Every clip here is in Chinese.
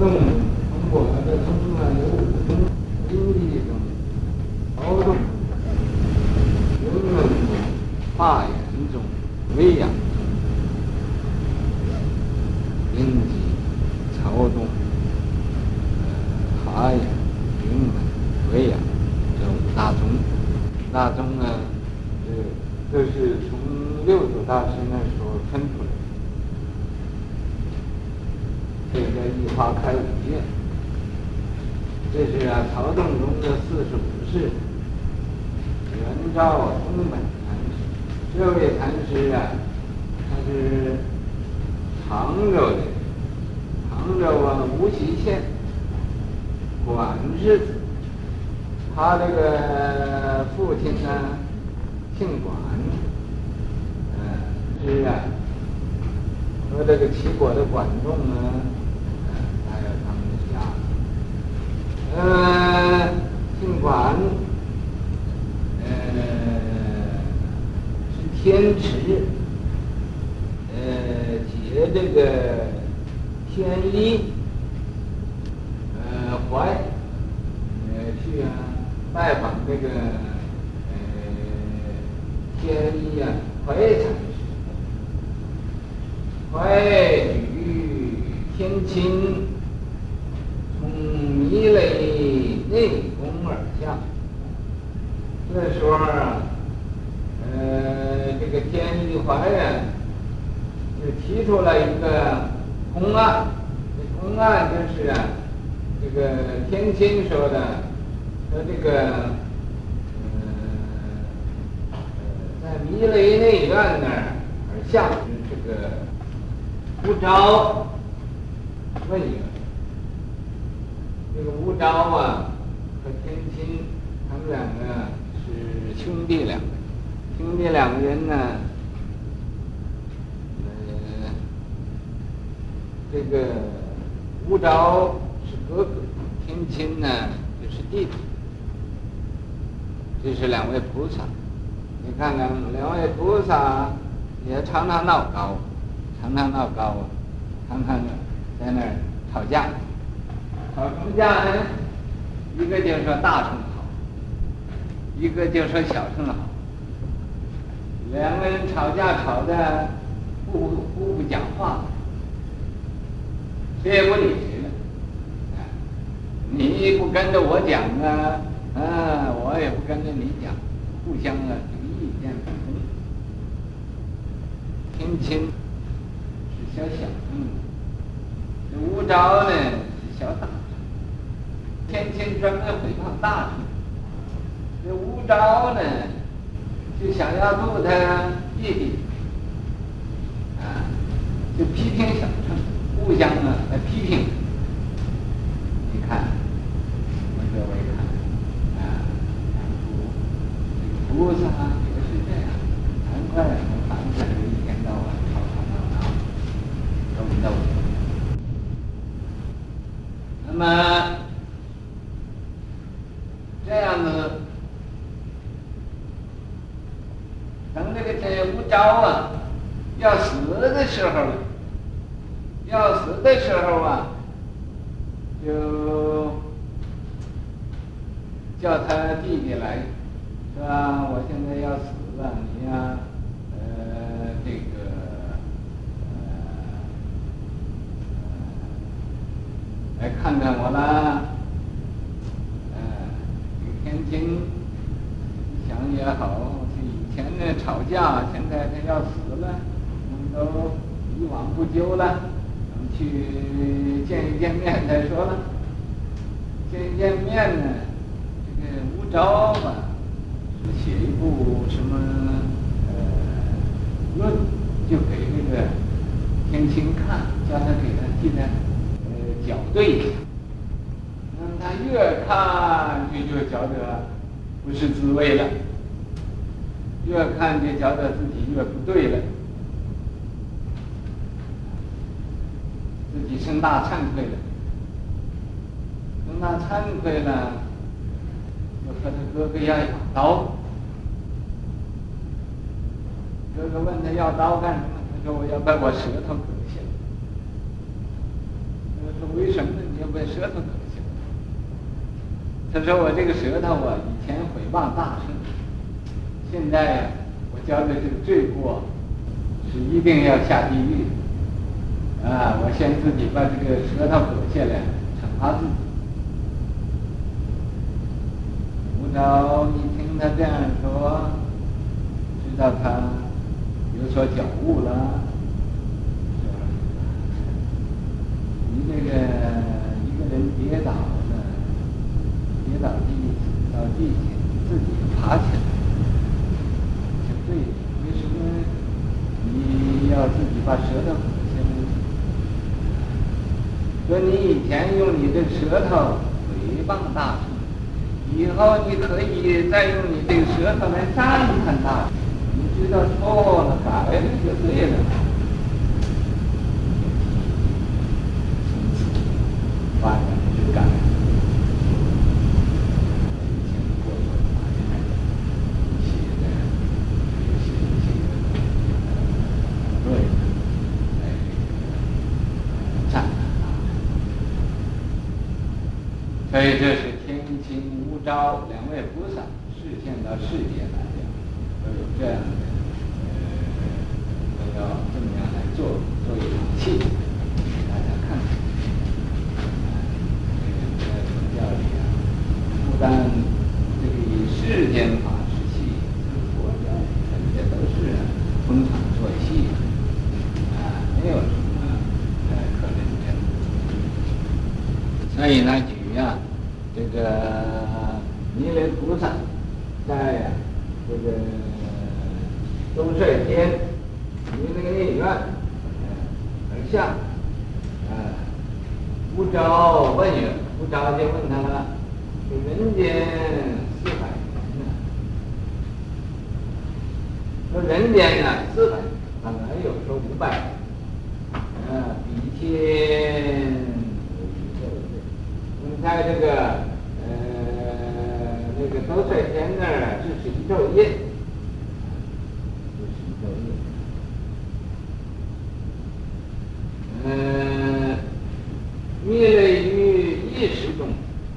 动通过那个中啊有五种经济中劳动，人文中发源中喂养中经济劳动发源人文喂养这五大宗，大宗呢，这这是从六祖大师那时候分出来的。这个叫一花开五叶，这是啊曹洞宗的四十五世圆照宗本禅师。这位禅师啊，他是杭州的，杭州啊无锡县管氏。他这个父亲呢姓管，嗯，是啊，和这个齐国的管仲呢。呃，姓管，呃，是天池，呃，结这个天衣，呃，怀，呃，去啊，拜访这个，呃，天衣啊，怀禅师，怀与天亲。从弥勒内宫而下，这时候啊，呃，这个天衣怀呀，提出了一个公案。这公案就是啊，这个天亲说的，说这个，呃，在弥勒内院那儿而下，是这个吴招问一个。这个吴招啊和天亲，他们两个是兄弟两个，兄弟两个人呢，呃，这个无招是哥哥，天亲呢就是弟弟。这是两位菩萨，你看看两位菩萨也常常闹高，常常闹高啊，常常在那儿吵架。吵什么架呢？一个就说大乘好，一个就说小乘好。两个人吵架吵的互不不讲话，谁也不理谁了。你不跟着我讲啊，啊，我也不跟着你讲，互相啊这个意见不同。天亲是小小乘，这无招呢是小大。天亲专门诽谤大乘，这无招呢，就想要度他弟弟，啊，就批评小乘，互相呢来批评。你看，我们各位看，啊，菩菩萨也是这样，难怪我们凡夫一天到晚吵吵闹闹，斗斗。那么。这样子，等这个这无招啊，要死的时候，要死的时候啊，就叫他弟弟来，是吧？我现在要死了，你呀，呃，这个，呃，来看看我啦。天津想也好，是以前呢吵架，现在他要死了，我们都一往不咎了，去见一见面再说了。见一见面呢，这个无招吧，写一部什么呃论，就给这个天青看，叫他给他进来呃校对一下。他越看就就觉得不是滋味了，越看就觉得自己越不对了，自己生大惭愧了，生大惭愧了，就和他哥哥要一把刀。哥哥问他要刀干什么？他说我要把我舌头割下来。他说为什么你要？把舌头割下来。他说我这个舌头啊，以前毁谤大圣，现在、我交的这个罪过是一定要下地狱啊！我先自己把这个舌头割下来，惩罚自己。吴招一听他这样说，知道他有所觉悟了。你这个一个人跌倒了，跌倒地到地下，自己爬起来，就对。为什么你要自己把舌头？说你以前用你的舌头诽谤大臣，以后你可以再用你这个舌头来赞叹大臣。你知道错了，改了就对了。发展质感，以前过错的发现，一些的有些一些呃对，哎，赞叹，所以这是天亲吴招两位菩萨示现到世间来讲，都有这样的呃，都要这么样来做，做一场戏。但这个以世间法之戏，佛教人家都是逢场作戏，啊，没有什么呃可认真。所以呢，举啊，这个弥勒菩萨在呀、啊、这个兜率天弥勒内院而下，啊，吴招问曰，吴招就问他了。人间四百年呢？说人间呢四百年，当然有说五百年。啊，比天有宇宙夜。我们在这个呃那个兜率天那儿，这是一昼夜，这是一昼夜。嗯，弥勒于一时中。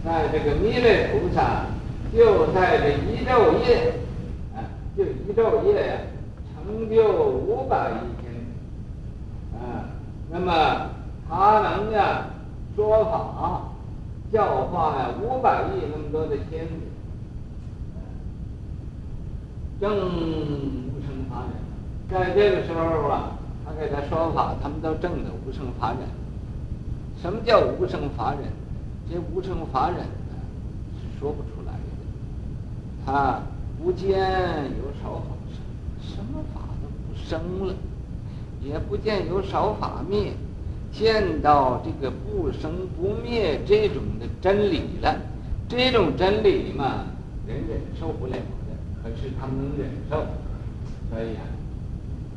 在这个弥勒菩萨就在这一昼夜，啊，就一昼夜呀，成就五百亿天，啊，那么他能呀说法教化呀五百亿那么多的天子，正无生法忍，在这个时候啊，他给他说法，他们都证得无生法忍。什么叫无生法忍？这无生法忍，说不出来的。他不见有少法生，什么法都不生了；也不见有少法灭，见到这个不生不灭这种的真理了。这种真理嘛，人忍受不了的，可是他们能忍受，所以啊，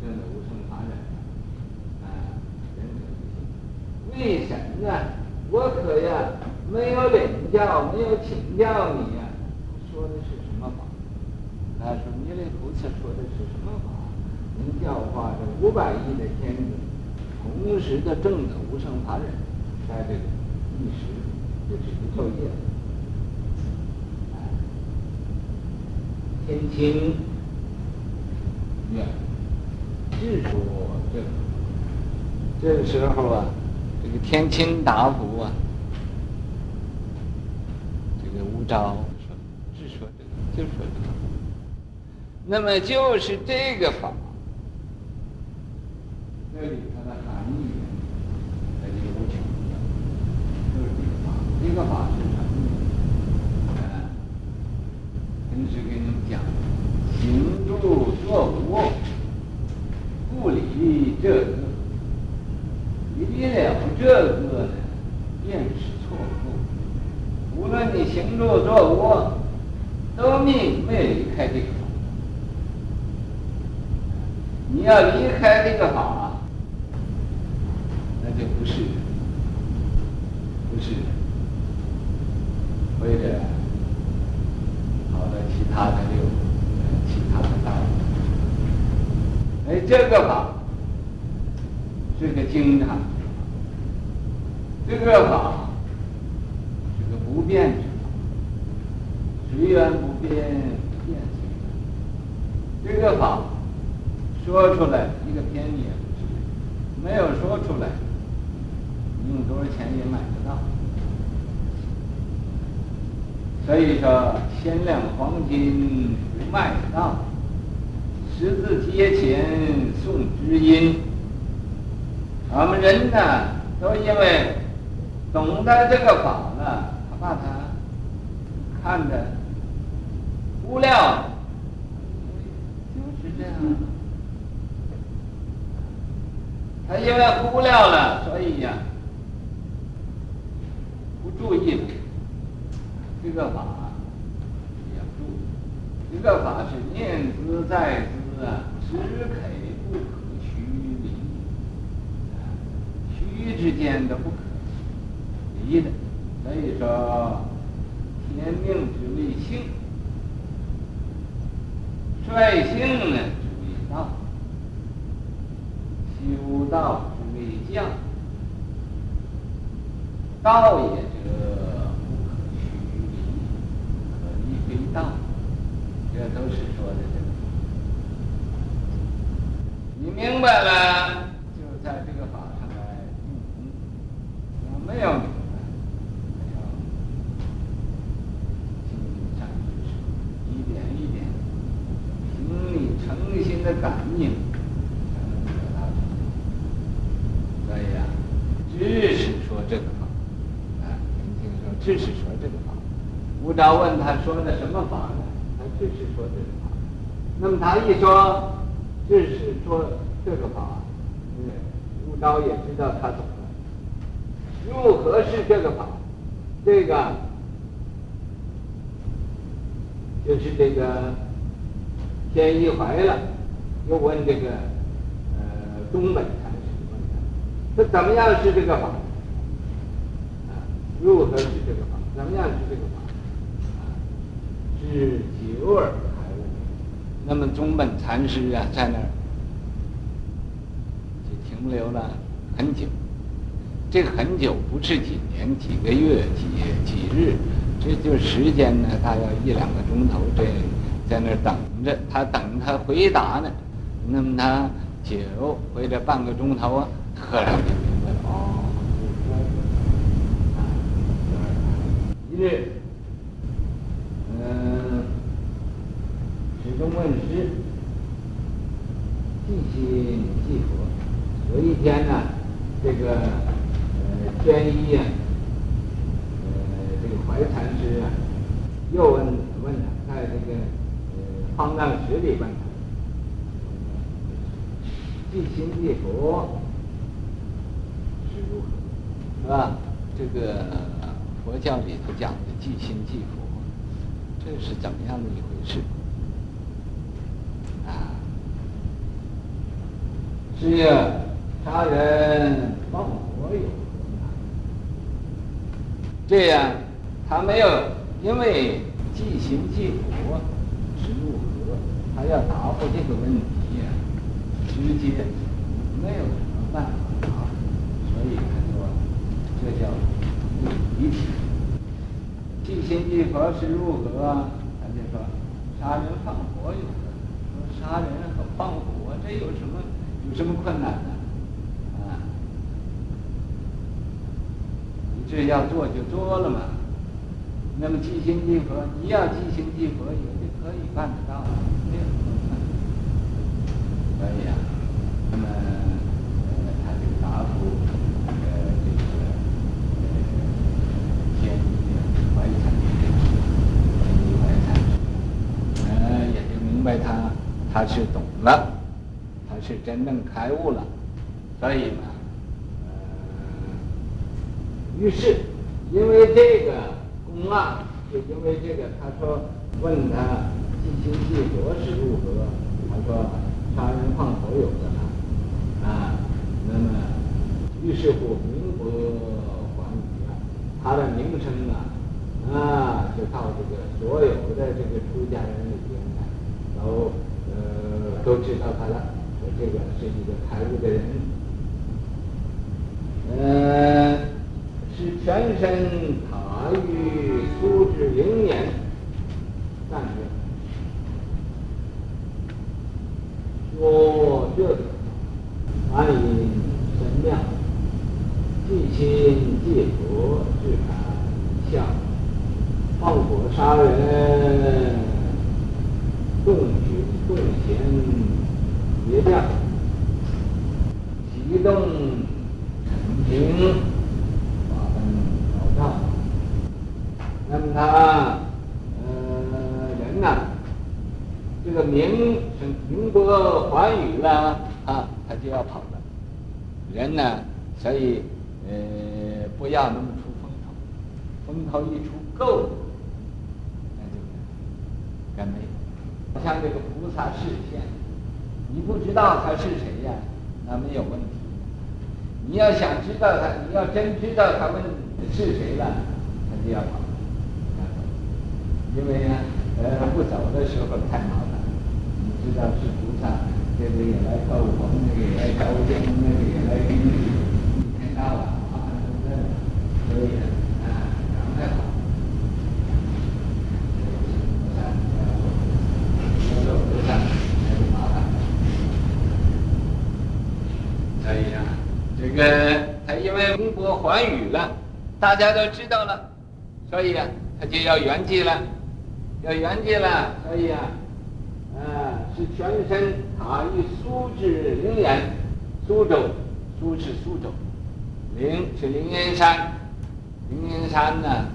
真的无生法忍啊，忍者不行。为什么呢？我可呀。没有领教，没有请教你、说的是什么法？他说弥勒菩萨说的是什么法？能教化这五百亿的天子，同时的证得无生法忍，在这个一时就是一昼夜。天亲愿智说这个，这个时候啊，这个天清达福啊。招说，是说这个，就说这个。那么就是这个法，这里它的含义，它就无穷的，就是这个法。这个法是什么？啊，平时给你们讲，行住坐卧，不离这个，离了这个呢，便是。无论你行住坐卧，都没没离开这个法。你要离开这个法，那就不是，不是，或者跑到其他的六，其他的道。哎，这个法是个经常，这个法。不变之，随缘不变，变随缘。这个法说出来一个便宜也不，没有说出来，用多少钱也买不到。所以说，千两黄金不卖到，十字街前送知音。我们人呢，都因为懂得这个法呢，他把它看着无聊，就是这样。他因为无聊了，所以呀，不注意这个法，也注意，这个法是念兹在兹啊，只可不可。之间的不可离的，所以说天命之谓性，率性呢之谓道，修道之谓教，道也者不可虚离，可离非道，这都是说的这个。你明白了？没有，没有，心上就是一点一点，凭你诚心的感应才能得到。所以啊，只是说这个法，啊，听听说，只是说这个法。悟道问他说的什么法呢？他只是说这个法。那么他一说，只是说这个法，嗯，悟道也知道他懂了。如何是这个法？这个就是这个天一怀了，又问这个呃中本禅师问他，他怎么样是这个法？啊，如何是这个法？怎么样是这个法？是久而开悟。那么中本禅师啊，在那儿就停留了很久。这个很久，不是几年、几个月、几几日，这就是时间呢，大概一两个钟头，这在那儿等着他，等他回答呢。那么他久回了半个钟头啊，突然就明白了，哦，一日，嗯，中问师，即心即佛。有一天呢，这个呃。天一呀，呃，这个怀禅师啊，又问问他，在这个呃方丈室里问他，即心即佛是如何？是吧？这个佛教里头讲的即心即佛，这是怎么样的一回事？是呀，杀人放火有。这样，他没有因为即行即佛是如何，他要答复这个问题呀，直接没有什么办法答，所以他说这叫离体。即心即佛是如何？他就说杀人放火有他，人和放火这有什么有什么困难呢？啊，你这要做就做了嘛，那么即心即佛，你要即心即佛也就可以办得到，啊。可以啊，那么呃，他这个答复呃这个呃天一怀禅天一怀禅呃也就明白他是懂了，他是真正开悟了，所以嘛。于是，因为这个公案，就因为这个，他说问他即心即佛是如何？他说杀人放火有的呢，啊，那么于是乎名不还语啊，他的名声啊，啊，就到这个所有的这个出家人里边呢，都呃都知道他了我这个是一个财务的人。呃是全身他与苏志明年但是我这个哪里这个名宁波寰宇了啊，他就要跑了。人呢，所以呃不要那么出风头，风头一出够了，那就干没了。像这个菩萨示现，你不知道他是谁呀？那没有问题。你要想知道他，你要真知道他问是谁了，他就要跑。因为呢，呃，不走的时候太麻烦。知道是菩萨，这个也来告我，那个也来告我，那个也来给你，一天到晚啊，是不是？所以呢，啊，赶快跑。菩萨，说说菩萨还是麻烦。所以啊，这个他因为名波寰宇了，大家都知道了，所以啊，他就要圆寂了。要圆寂了，所以，啊，是全身塔于苏之灵岩，苏州，苏是苏州，灵是灵岩山，灵岩山呢，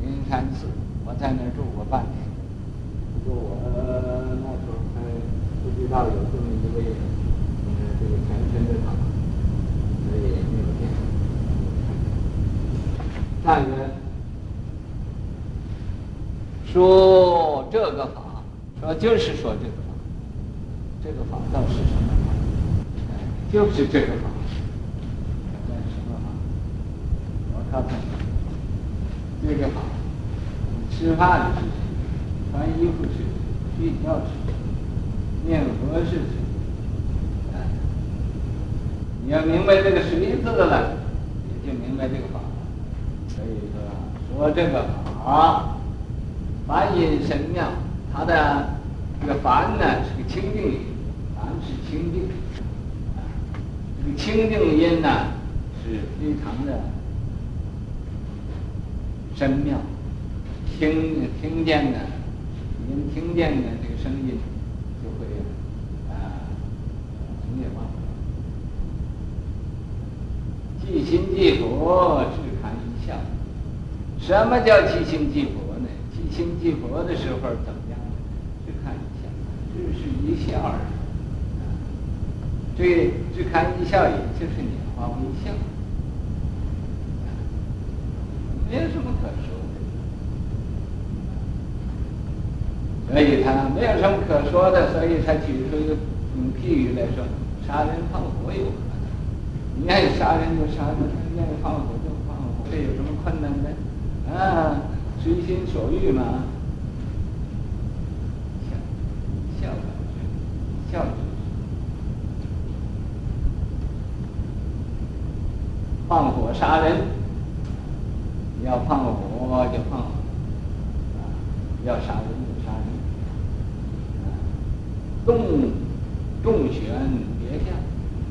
灵岩山寺，我在那儿住过半年，不过我那时候还不知道有这么一位，呃，这个全身的塔，所以没有见。再一说这个法，说就是说这个法，这个法倒是什么？就是这个法。什么法？我看看，这个法，吃饭的是谁？穿衣服是？睡觉是？念佛是谁？你要明白这个谁字了，你就明白这个法。所以说，说这个法。梵音神妙，它的这个梵呢是个清净的，清净，这个清净音呢是非常的深妙，听听见呢，您听见呢这个声音就会啊永远忘了。济亲济佛，自堪一笑。什么叫即心即佛？呢？即心即佛的时候怎么样？只看一笑，只是一笑而已。这只看一笑，也就是拈花微笑，没有什么可说的。所以他没有什么可说的，所以他举出一个用譬喻来说：杀人放火有可能，你愿意杀人就杀人，愿意放火就放火，这有什么困难的？啊！随心所欲嘛，笑，笑，笑，笑，放火杀人，要放火就放火，啊，要杀人就杀人，啊，动动旋别将，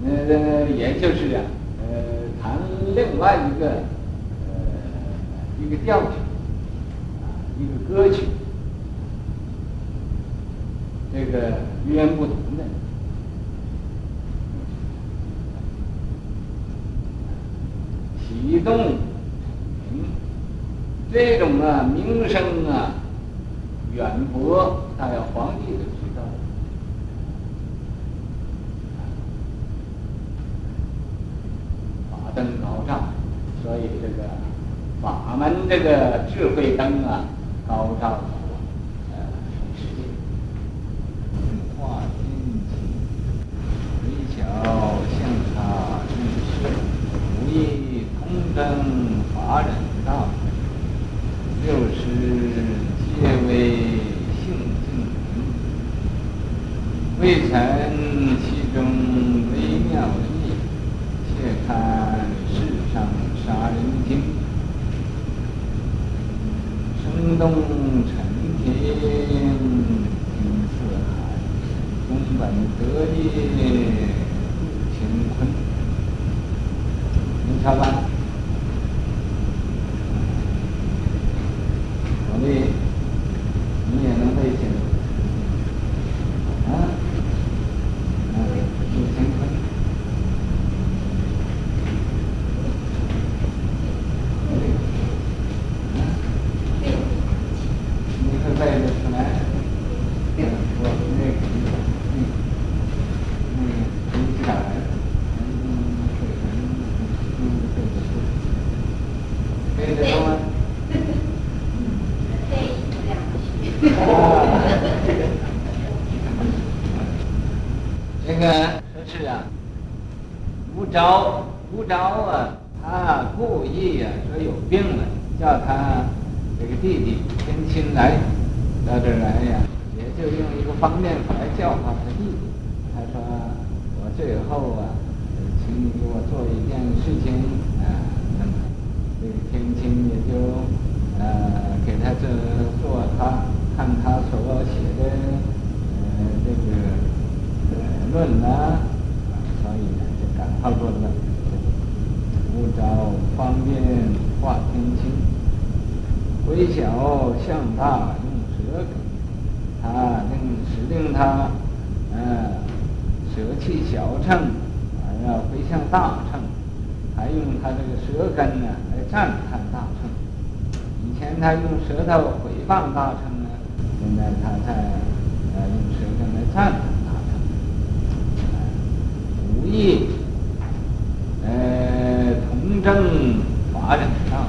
呃，也就是啊，呃，谈另外一个，呃，一个调子。一个歌曲，这个语言不同的，启动名，这种啊名声啊远播，大要皇帝都知道，法灯高照，所以这个法门这个智慧灯啊。高照我，呃，世界，化天际，微巧相差真实，无意通登法忍道，六师皆为性净明，未曾其中微妙意，且看世上杀人精。声动承天，听四海，宫本得意，度乾坤。瞧吧。所以你也能背起来。招不招啊？他故意、啊，说有病了，叫他这个弟弟天亲来到这儿来呀，也就用一个方便法来叫唤。他说：“我最后啊，请你给我做一件事情啊。”那么这个天亲也就呃给他这做他看他所写的呃这个呃论啊。他说的“不着方便化天亲，微小向大用舌根”，他令使令他，呃，舍弃小乘，而要回向大乘，还用他这个舌根呢来赞叹大乘。以前他用舌头毁谤大乘呢，现在他在呃用舌根来赞叹大乘，呃、无意。正法忍上，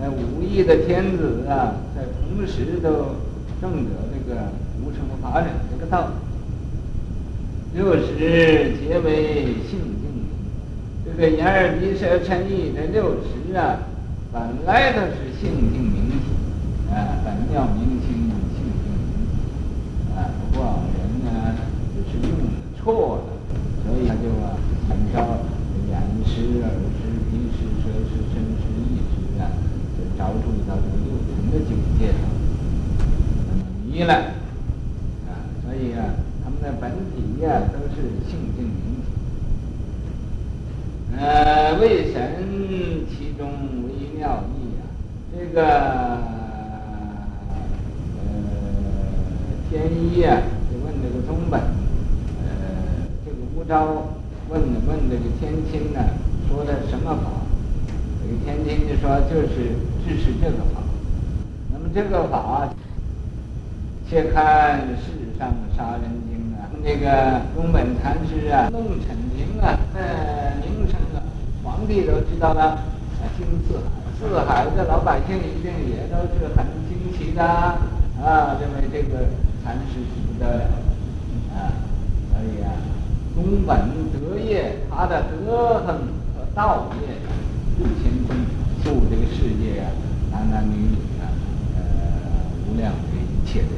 那五亿的天子啊，在同时都证得这个无生法忍这个道。六十皆为性净，这个眼耳鼻舌身意这六十啊，本来都是性净明体啊，本妙明清性净明体啊，不过人呢就是用错了，所以他就啊，很招眼识耳识。意识、舌识、身识、意识啊，就着重到这个六尘的境界上，那么迷了啊，所以啊，他们的本体呀、啊、都是性净明体。呃，为神其中微妙义啊，这个呃天一、啊，就问这个宗本，呃，这个无招问的问这个天亲呢、说的什么法？这个天亲就说就是支持这个法。那么这个法，且看世上的杀人经啊，那个宗本禅师啊，弄陈经啊，呃，名声啊，皇帝都知道了，啊惊四海，四海的老百姓一定也都是很惊奇的啊，认为这个禅师是不得了啊，所以啊，宗本德业，他的德行和。道业入千军，度这个世界啊，男男女女啊，呃，无量的一切的。